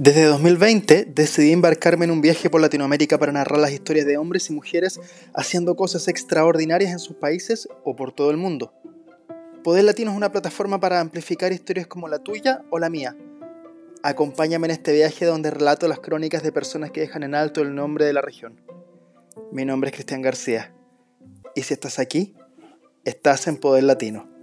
Desde 2020 decidí embarcarme en un viaje por Latinoamérica para narrar las historias de hombres y mujeres haciendo cosas extraordinarias en sus países o por todo el mundo. Poder Latino es una plataforma para amplificar historias como la tuya o la mía. Acompáñame en este viaje donde relato las crónicas de personas que dejan en alto el nombre de la región. Mi nombre es Cristian García y si estás aquí, estás en Poder Latino.